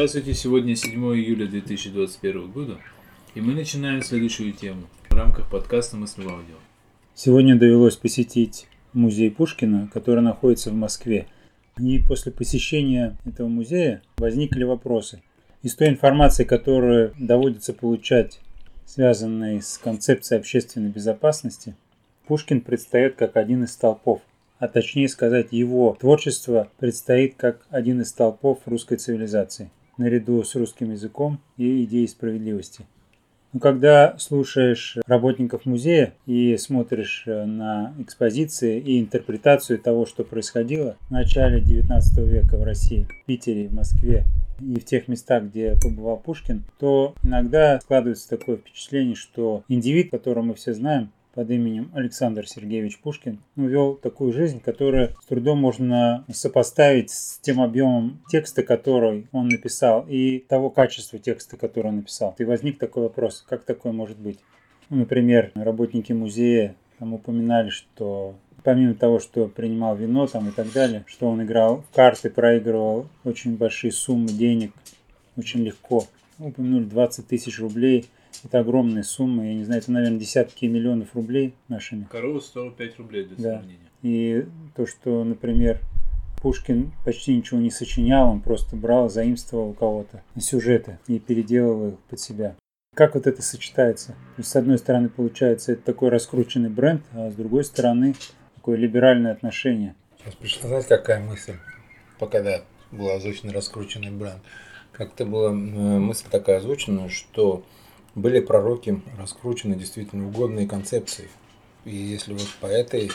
Здравствуйте, сегодня 7 июля 2021 года, и мы начинаем следующую тему в рамках подкаста «Мысли в аудио». Сегодня довелось посетить музей Пушкина, который находится в Москве. И после посещения этого музея возникли вопросы. Из той информации, которую доводится получать, связанной с концепцией общественной безопасности, Пушкин предстает как один из столпов а точнее сказать его творчество предстоит как один из столпов русской цивилизации, наряду с русским языком и идеей справедливости. Но когда слушаешь работников музея и смотришь э, на экспозиции и интерпретацию того, что происходило в начале XIX века в России, в Питере, в Москве и в тех местах, где побывал Пушкин, то иногда складывается такое впечатление, что индивид, которого мы все знаем, под именем Александр Сергеевич Пушкин вел такую жизнь, которую с трудом можно сопоставить с тем объемом текста, который он написал, и того качества текста, который он написал. И возник такой вопрос, как такое может быть? Ну, например, работники музея там упоминали, что помимо того, что принимал вино там и так далее, что он играл в карты, проигрывал очень большие суммы денег очень легко. Упомянули 20 тысяч рублей – это огромные суммы, я не знаю, это, наверное, десятки миллионов рублей нашими. Корова стоила 5 рублей для да. сравнения. И то, что, например, Пушкин почти ничего не сочинял, он просто брал, заимствовал у кого-то сюжеты и переделывал их под себя. Как вот это сочетается? То есть, с одной стороны, получается, это такой раскрученный бренд, а с другой стороны, такое либеральное отношение. Сейчас пришла, знаете, какая мысль, пока да, был озвучен раскрученный бренд. Как-то была мысль такая озвучена, что были пророки раскручены действительно угодные концепции. И если вот по этой,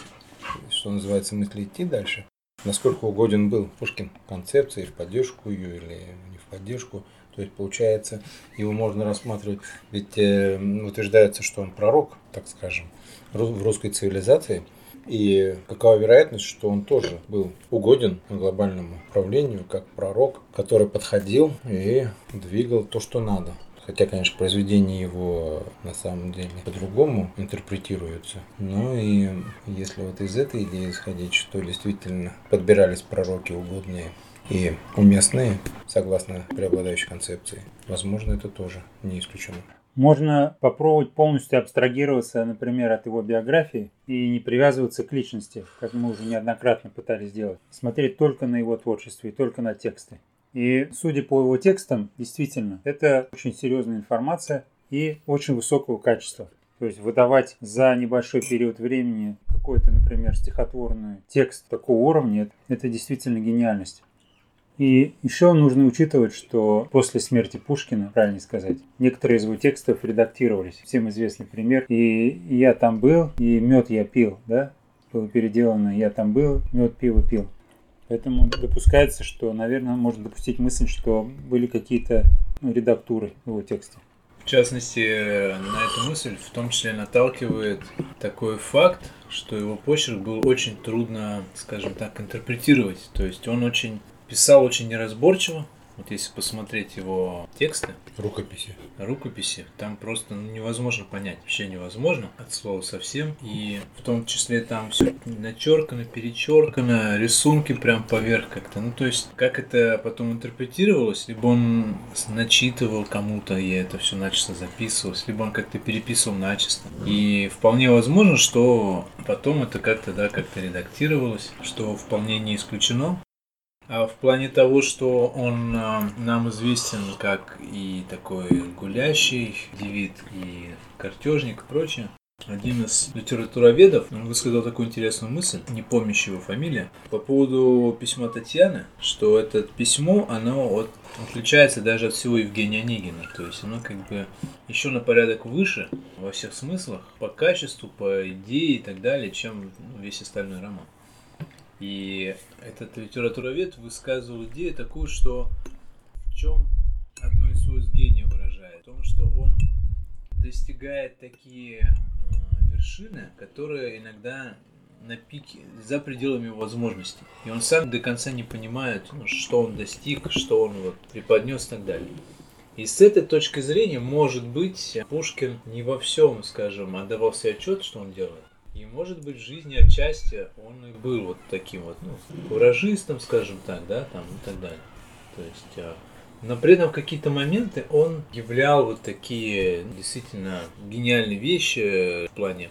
что называется, мысли идти дальше, насколько угоден был Пушкин концепции, в поддержку ее или не в поддержку, то есть получается, его можно рассматривать, ведь э, утверждается, что он пророк, так скажем, в русской цивилизации, и какова вероятность, что он тоже был угоден глобальному управлению как пророк, который подходил и двигал то, что надо. Хотя, конечно, произведения его на самом деле по-другому интерпретируются. Но и если вот из этой идеи исходить, что действительно подбирались пророки угодные и уместные, согласно преобладающей концепции, возможно, это тоже не исключено. Можно попробовать полностью абстрагироваться, например, от его биографии и не привязываться к личности, как мы уже неоднократно пытались сделать. Смотреть только на его творчество и только на тексты. И судя по его текстам, действительно, это очень серьезная информация и очень высокого качества. То есть выдавать за небольшой период времени какой-то, например, стихотворный текст такого уровня, это действительно гениальность. И еще нужно учитывать, что после смерти Пушкина, правильно сказать, некоторые из его текстов редактировались. Всем известный пример. И я там был, и мед я пил, да? Было переделано «Я там был, мед пиво пил». Поэтому допускается, что, наверное, можно допустить мысль, что были какие-то ну, редактуры его тексте. В частности, на эту мысль в том числе наталкивает такой факт, что его почерк был очень трудно, скажем так, интерпретировать. То есть он очень писал очень неразборчиво, вот если посмотреть его тексты, рукописи, рукописи, там просто ну, невозможно понять, вообще невозможно от слова совсем. И в том числе там все начеркано, перечеркано, рисунки прям поверх как-то. Ну то есть как это потом интерпретировалось, либо он начитывал кому-то, и это все начисто записывалось, либо он как-то переписывал начисто. И вполне возможно, что потом это как-то да как-то редактировалось, что вполне не исключено. А в плане того, что он э, нам известен как и такой гулящий девид, и картежник и прочее, один из литературоведов высказал такую интересную мысль, не помнящий его фамилия, по поводу письма Татьяны, что это письмо, оно вот отличается даже от всего Евгения Онегина. То есть оно как бы еще на порядок выше во всех смыслах, по качеству, по идее и так далее, чем весь остальной роман. И этот литературовед высказывал идею такую, что в чем одно из свойств гения выражает? В том, что он достигает такие э, вершины, которые иногда на пике, за пределами его возможностей. И он сам до конца не понимает, ну, что он достиг, что он вот преподнес и так далее. И с этой точки зрения, может быть, Пушкин не во всем, скажем, отдавал себе отчет, что он делает. И может быть в жизни отчасти он и был вот таким вот, ну, куражистом, скажем так, да, там и так далее. То есть, а, Но при этом в какие-то моменты он являл вот такие действительно гениальные вещи в плане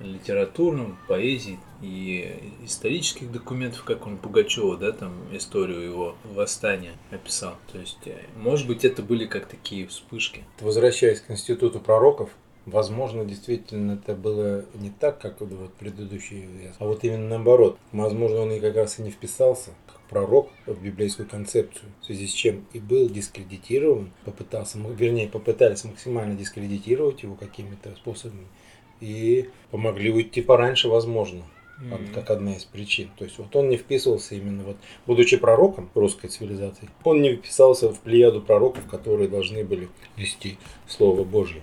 литературном, поэзии и исторических документов, как он Пугачева, да, там историю его восстания описал. То есть, э, может быть, это были как такие вспышки. Возвращаясь к институту пророков, Возможно, действительно это было не так, как вот предыдущий а вот именно наоборот. Возможно, он и как раз и не вписался как пророк в библейскую концепцию, в связи с чем и был дискредитирован, попытался, вернее, попытались максимально дискредитировать его какими-то способами и помогли уйти пораньше, возможно. Mm-hmm. как одна из причин. То есть вот он не вписывался именно вот, будучи пророком русской цивилизации, он не вписался в плеяду пророков, которые должны были нести Слово Божье.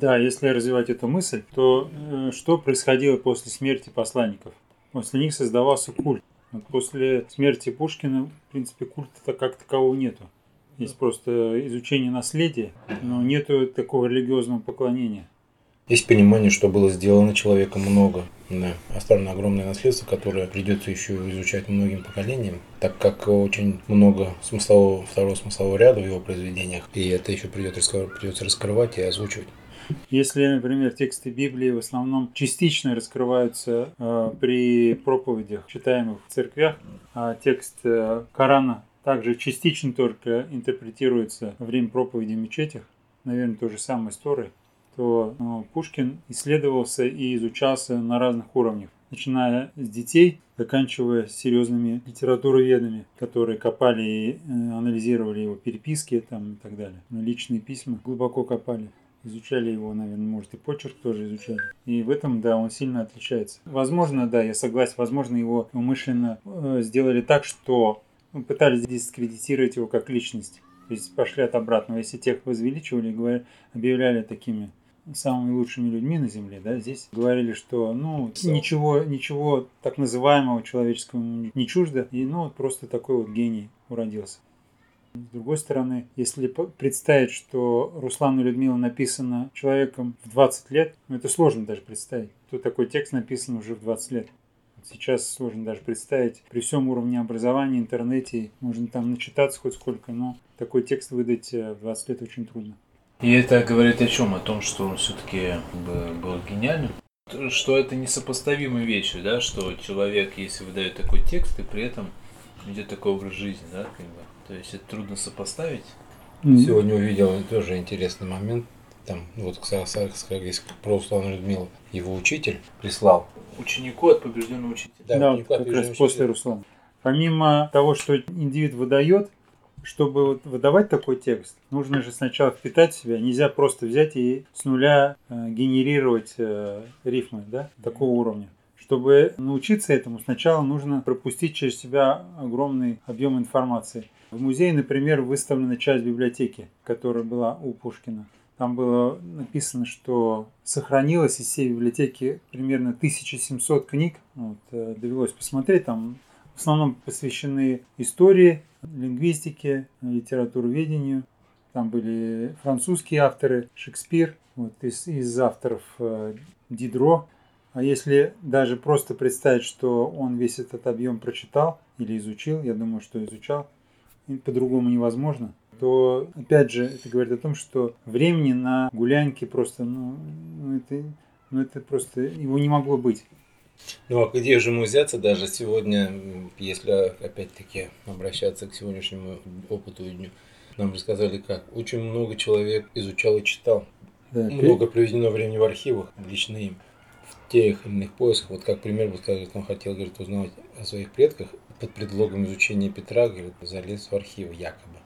Да, если развивать эту мысль, то э, что происходило после смерти посланников? После них создавался культ. Вот после смерти Пушкина, в принципе, культа как такового нету. Есть просто изучение наследия, но нету такого религиозного поклонения. Есть понимание, что было сделано человеком много. Да. Оставлено огромное наследство, которое придется еще изучать многим поколениям, так как очень много смыслового, второго смыслового ряда в его произведениях, и это еще придется, придется раскрывать и озвучивать. Если, например, тексты Библии в основном частично раскрываются э, при проповедях, читаемых в церквях, а текст э, Корана также частично только интерпретируется во время проповеди в мечетях, наверное, то же самое с то ну, Пушкин исследовался и изучался на разных уровнях, начиная с детей, заканчивая серьезными литературоведами, которые копали и э, анализировали его переписки там, и так далее. Личные письма глубоко копали изучали его, наверное, может и почерк тоже изучали. И в этом, да, он сильно отличается. Возможно, да, я согласен, возможно, его умышленно э, сделали так, что пытались дискредитировать его как личность. То есть пошли от обратного. Если тех возвеличивали, говорили, объявляли такими самыми лучшими людьми на Земле, да, здесь говорили, что, ну, ничего, ничего так называемого человеческого не чуждо, и, ну, вот просто такой вот гений уродился. С другой стороны, если представить, что Руслан и Людмила написано человеком в 20 лет, ну это сложно даже представить. То такой текст написан уже в 20 лет. Сейчас сложно даже представить. При всем уровне образования, интернете, можно там начитаться хоть сколько, но такой текст выдать в 20 лет очень трудно. И это говорит о чем? О том, что он все-таки был гениальным? Что это несопоставимые вещи, да? Что человек, если выдает такой текст, и при этом ведет такой образ жизни, да, как бы. То есть это трудно сопоставить. Сегодня увидел тоже интересный момент. Там, вот, как есть про Руслана Людмилу, его учитель прислал. Ученику от побежденного учителя. Да, да вот как раз после Руслана. Помимо того, что индивид выдает, чтобы вот выдавать такой текст, нужно же сначала впитать в себя. Нельзя просто взять и с нуля э, генерировать э, рифмы да, такого уровня. Чтобы научиться этому, сначала нужно пропустить через себя огромный объем информации. В музее, например, выставлена часть библиотеки, которая была у Пушкина. Там было написано, что сохранилось из всей библиотеки примерно 1700 книг. Вот, э, довелось посмотреть, там в основном посвящены истории, лингвистике, литературоведению. Там были французские авторы, Шекспир, вот, из, из авторов э, Дидро. А если даже просто представить, что он весь этот объем прочитал или изучил, я думаю, что изучал, по-другому невозможно, то опять же это говорит о том, что времени на гулянки просто, ну, ну это, ну это просто его не могло быть. Ну а где же ему взяться даже сегодня, если опять-таки обращаться к сегодняшнему опыту и дню? Нам рассказали как. Очень много человек изучал и читал. Да, много проведено времени в архивах, лично им, тех или иных поисках. Вот как пример, вот сказать, он хотел говорит, узнать о своих предках, под предлогом изучения Петра, говорит, залез в архив якобы.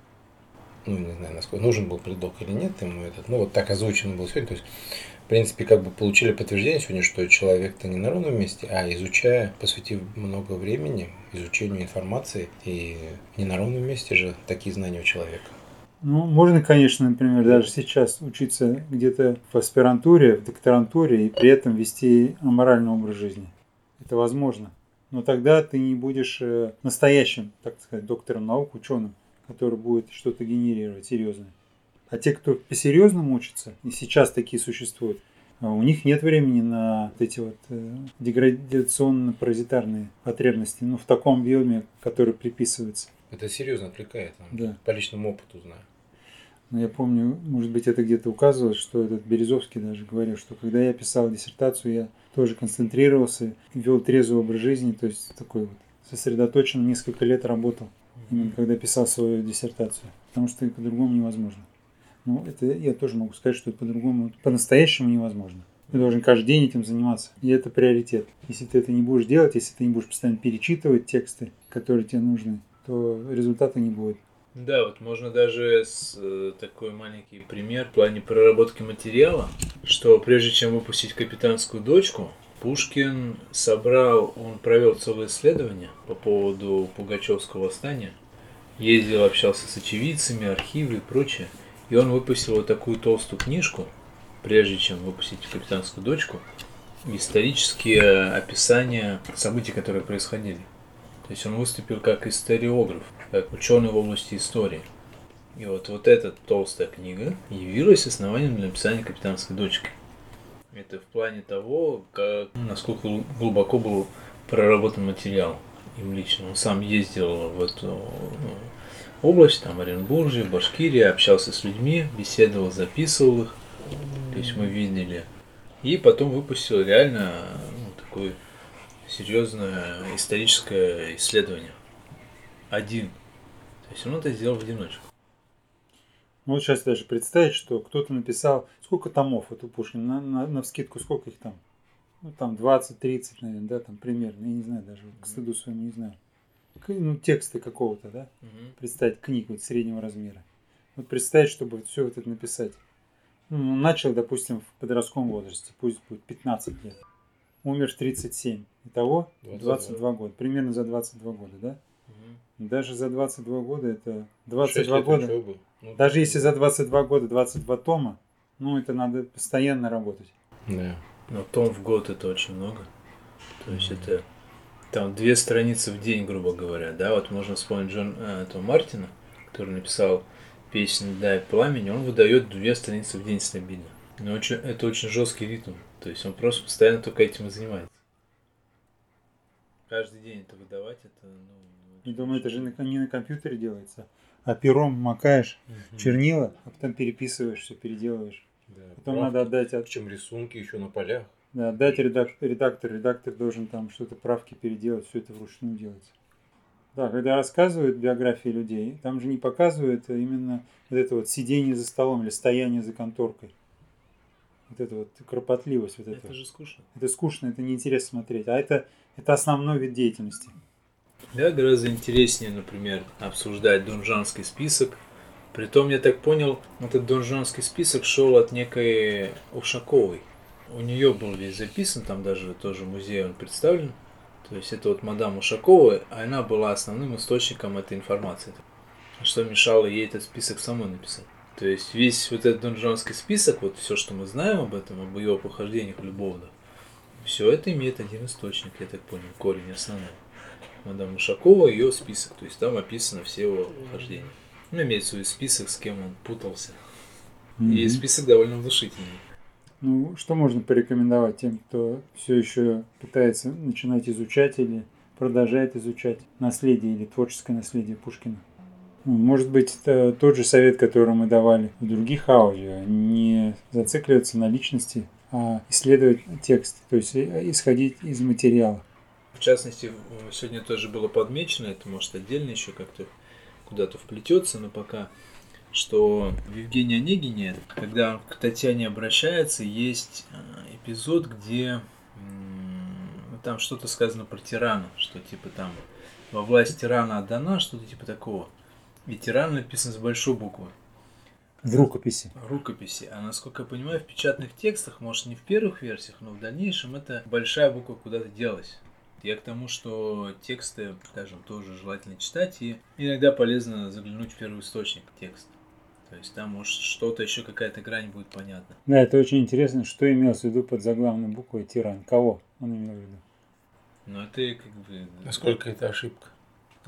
Ну, не знаю, насколько нужен был предлог или нет ему этот. Ну, вот так озвучено было сегодня. То есть, в принципе, как бы получили подтверждение сегодня, что человек-то не на ровном месте, а изучая, посвятив много времени изучению информации, и не на ровном месте же такие знания у человека. Ну, можно, конечно, например, даже сейчас учиться где-то в аспирантуре, в докторантуре и при этом вести аморальный образ жизни. Это возможно но тогда ты не будешь э, настоящим, так сказать, доктором наук, ученым, который будет что-то генерировать серьезное. А те, кто по-серьезному учится, и сейчас такие существуют, а у них нет времени на вот эти вот э, деградационно-паразитарные потребности, ну, в таком объеме, который приписывается. Это серьезно отвлекает. Да. По личному опыту знаю. Но я помню, может быть, это где-то указывалось, что этот Березовский даже говорил, что когда я писал диссертацию, я тоже концентрировался, вел трезвый образ жизни, то есть такой вот сосредоточен, несколько лет работал, именно когда писал свою диссертацию, потому что по-другому невозможно. Ну, это я тоже могу сказать, что по-другому, по-настоящему невозможно. Ты должен каждый день этим заниматься. И это приоритет. Если ты это не будешь делать, если ты не будешь постоянно перечитывать тексты, которые тебе нужны, то результата не будет. Да, вот можно даже с, э, такой маленький пример в плане проработки материала, что прежде чем выпустить «Капитанскую дочку», Пушкин собрал, он провел целое исследование по поводу Пугачевского восстания, ездил, общался с очевидцами, архивы и прочее, и он выпустил вот такую толстую книжку, прежде чем выпустить «Капитанскую дочку», исторические описания событий, которые происходили. То есть он выступил как историограф, как ученый в области истории. И вот, вот эта толстая книга явилась основанием для написания «Капитанской дочки». Это в плане того, как, ну, насколько глубоко был проработан материал им лично. Он сам ездил в эту ну, область, там Оренбуржье, Башкирия, общался с людьми, беседовал, записывал их. То есть мы видели. И потом выпустил реально ну, такое серьезное историческое исследование. Один. То есть он это сделал в одиночку. Ну вот сейчас даже представить, что кто-то написал, сколько томов вот у Пушкина, на, на, на вскидку сколько их там? Ну там 20-30, наверное, да, там примерно, я не знаю даже, к стыду своему не знаю. К- Ну, тексты какого-то, да? Мгм. Представить книг вот среднего размера. Вот представить, чтобы все вот это написать. Ну, начал, допустим, в подростковом возрасте, пусть будет 15 лет. Умер в 37. Итого 22. 22 года. Примерно за 22 года, да? Мгм. Даже за 22 года это Шесть 22 лет года. учебы. Ну, Даже если за 22 года 22 тома, ну это надо постоянно работать. Да. Но том в год это очень много. То есть это там две страницы в день, грубо говоря, да, вот можно вспомнить Джон э, этого Мартина, который написал песню «Дай пламени», он выдает две страницы в день стабильно. Но очень, это очень жесткий ритм, то есть он просто постоянно только этим и занимается. Каждый день это выдавать, это, ну... И думаю, это же не на компьютере делается, а пером макаешь Мгм. чернила, а потом переписываешь, все переделываешь. Да, Потом правда. надо отдать, от- Причем рисунки еще на полях. да, отдать редак- редактор. Редактор должен там что-то правки переделать, все это вручную делается. Да, когда рассказывают биографии людей, там же не показывают именно вот это вот сидение за столом или стояние за конторкой. Вот это вот кропотливость вот этого. Это же скучно. Это скучно, это неинтересно смотреть. А это, это основной вид деятельности. Да, гораздо интереснее, например, обсуждать донжанский список. Притом, я так понял, этот донжанский список шел от некой Ушаковой. У нее был весь записан, там даже тоже музей он представлен. То есть это вот мадам Ушакова, а она была основным источником этой информации. Что мешало ей этот список самой написать. То есть весь вот этот донжанский список, вот все, что мы знаем об этом, об ее похождениях любовных, все это имеет один источник, я так понял, корень основной. Мадам Ушакова, ее список, то есть там описано все его хождения. Ну, имеется в виду список, с кем он путался. И Мгм. список довольно внушительный. Ну, что можно порекомендовать тем, кто все еще пытается начинать изучать или продолжает изучать наследие или творческое наследие Пушкина? Может быть, это тот же совет, который мы давали в других аудио, не зацикливаться на личности, а исследовать текст, то есть э, исходить из материала. В частности, сегодня тоже было подмечено, это может отдельно еще как-то куда-то вплетется, но пока, что в Евгении Онегине, когда он к Татьяне обращается, есть э, эпизод, где ну, там что-то сказано про тирана, что типа там во власть тирана отдана, что-то типа такого. И тиран написан с большой буквы. В рукописи. рукописи. А насколько я понимаю, в печатных текстах, может не в первых версиях, но в дальнейшем это большая буква куда-то делась. Я к тому, что тексты, скажем, тоже желательно читать, и иногда полезно заглянуть в первый источник текста. То есть там, может, что-то еще, какая-то грань будет понятна. Да, это очень интересно, что имелось в виду под заглавной буквой тиран. Кого он имел в виду? Но это как бы... Насколько это ошибка?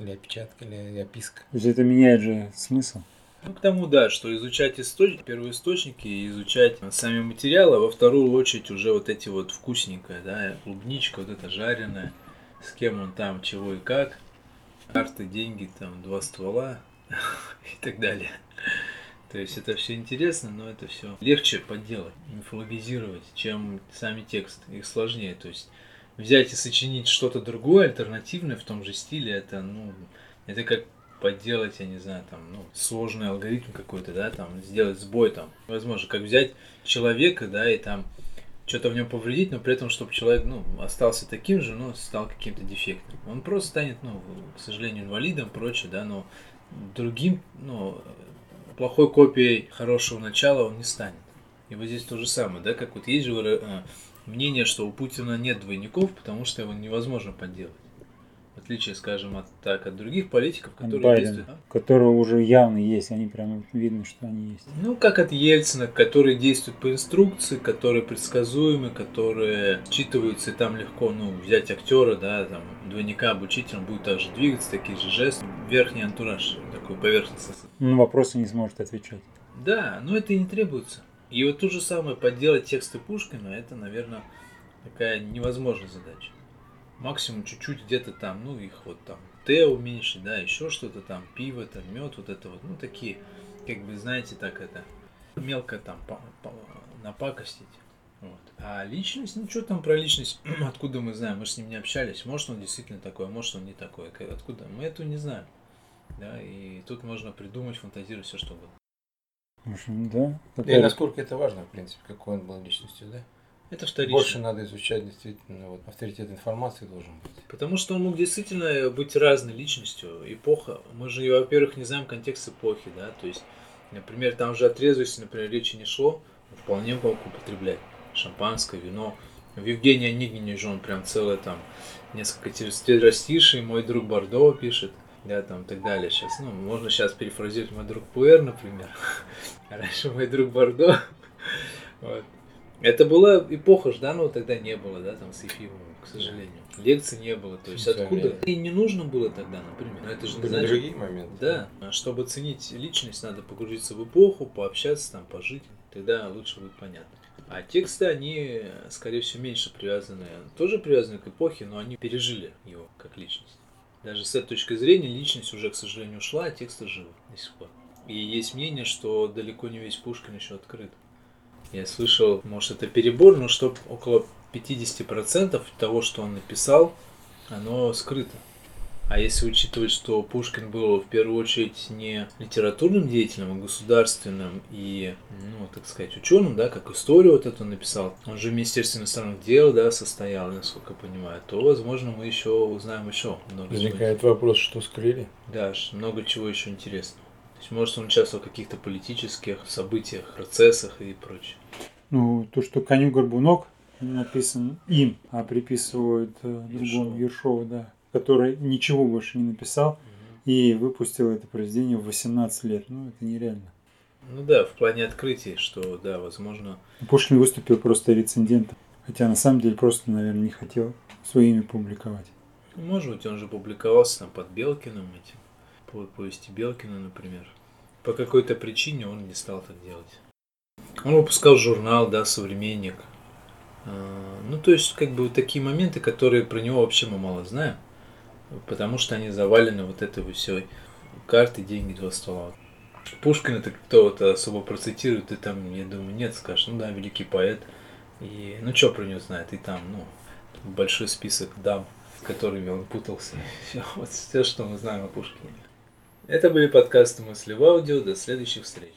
Или опечатка, или описка? То есть это меняет же смысл. Ну, к тому, да, что изучать источники, первоисточники и изучать сами материалы, а во вторую очередь уже вот эти вот вкусненькое, да, клубничка, вот это жареная, с кем он там, чего и как. карты, деньги, там, два ствола и так далее. То есть это все интересно, но это все легче подделать, мифологизировать, чем сами тексты. Их сложнее. То есть взять и сочинить что-то другое, альтернативное в том же стиле, это, ну, это как подделать, я не знаю, там, ну, сложный алгоритм какой-то, да, там, сделать сбой там. Возможно, как взять человека, да, и там что-то в нем повредить, но при этом, чтобы человек, ну, остался таким же, но стал каким-то дефектом. Он просто станет, ну, к сожалению, инвалидом, прочее, да, но другим, ну, плохой копией хорошего начала он не станет. И вот здесь то же самое, да, как вот есть же э, мнение, что у Путина нет двойников, потому что его невозможно подделать. В отличие, скажем, от, так, от других политиков, которые Байден, действуют. А? которые уже явно есть, они прямо видно, что они есть. Ну, как от Ельцина, которые действуют по инструкции, которые предсказуемы, которые считываются, и там легко, ну, взять актера, да, там, двойника обучить, он будет также двигаться, такие же жесты, верхний антураж, такой поверхностный. Ну, вопросы не сможет отвечать. Да, но это и не требуется. И вот то же самое, подделать тексты Пушкина, это, наверное, такая невозможная задача. Максимум чуть-чуть где-то там, ну, их вот там Т уменьшить, да, еще что-то там, пиво, там, мед, вот это вот, ну, такие, как бы, знаете, так это, мелко там по, по, напакостить. Вот. А личность, ну что там про личность, откуда мы знаем, мы с ним не общались, может он действительно такой, а может он не такой, откуда, мы этого не знаем. Да, и тут можно придумать, фантазировать все, что угодно. В общем, да. Да и насколько это важно, в принципе, какой он был личностью, да? Это вторично. Больше надо изучать действительно, вот авторитет информации должен быть. Потому что он мог действительно быть разной личностью. Эпоха, мы же, во-первых, не знаем контекст эпохи, да, то есть, например, там же о трезвости, например, речи не шло, вполне мог употреблять шампанское, вино. В Евгении Онегине же он прям целое там несколько растишей, мой друг Бордо пишет да, там и так далее. Сейчас, ну, можно сейчас перефразировать мой друг Пуэр, например. Раньше мой друг Бордо. вот. Это была эпоха Жданова тогда не было, да, там с Ефимовым, к сожалению. Лекций не было, то есть откуда? И не нужно было тогда, например. Но это же не Были значит... другие моменты. Да, а чтобы ценить личность, надо погрузиться в эпоху, пообщаться там, пожить, тогда лучше будет понятно. А тексты, они, скорее всего, меньше привязаны, тоже привязаны к эпохе, но они пережили его как личность. Даже с этой точки зрения личность уже, к сожалению, ушла, а тексты живы до сих пор. И есть мнение, что далеко не весь Пушкин еще открыт. Я слышал, может это перебор, но что около 50% того, что он написал, оно скрыто. А если учитывать, что Пушкин был в первую очередь не литературным деятелем, а государственным и, ну, так сказать, ученым, да, как историю вот эту написал, он же в Министерстве иностранных дел, да, состоял, насколько я понимаю, то, возможно, мы еще узнаем еще много Возникает вопрос, что скрыли? Да, много чего еще интересного. То есть, может, он участвовал в каких-то политических событиях, процессах и прочее. Ну, то, что коню Горбунок написан им, а приписывают э, другому Ершову, да, который ничего больше не написал и выпустил это произведение в 18 лет. Ну, это нереально. Ну да, в плане открытий, что, да, возможно... Пушкин выступил просто рецензентом. Хотя на самом деле просто, наверное, не хотел свое имя публиковать. Может быть, он же публиковался там под Белкиным этим, по повести Белкина, например. По какой-то причине он не стал так делать. Он выпускал журнал, да, «Современник». А, Ну, то есть, как бы такие моменты, которые про него вообще мы мало знаем, потому что они завалены вот этой всей карты, деньги, два стола. Пушкин это кто-то особо процитирует, и там, я думаю, нет, скажешь, ну да, великий поэт. И, ну, что про него знает? И там, ну, большой список дам, с которыми он путался. Все, вот все, что мы знаем о Пушкине. Это были подкасты «Мысли в аудио». До следующих встреч.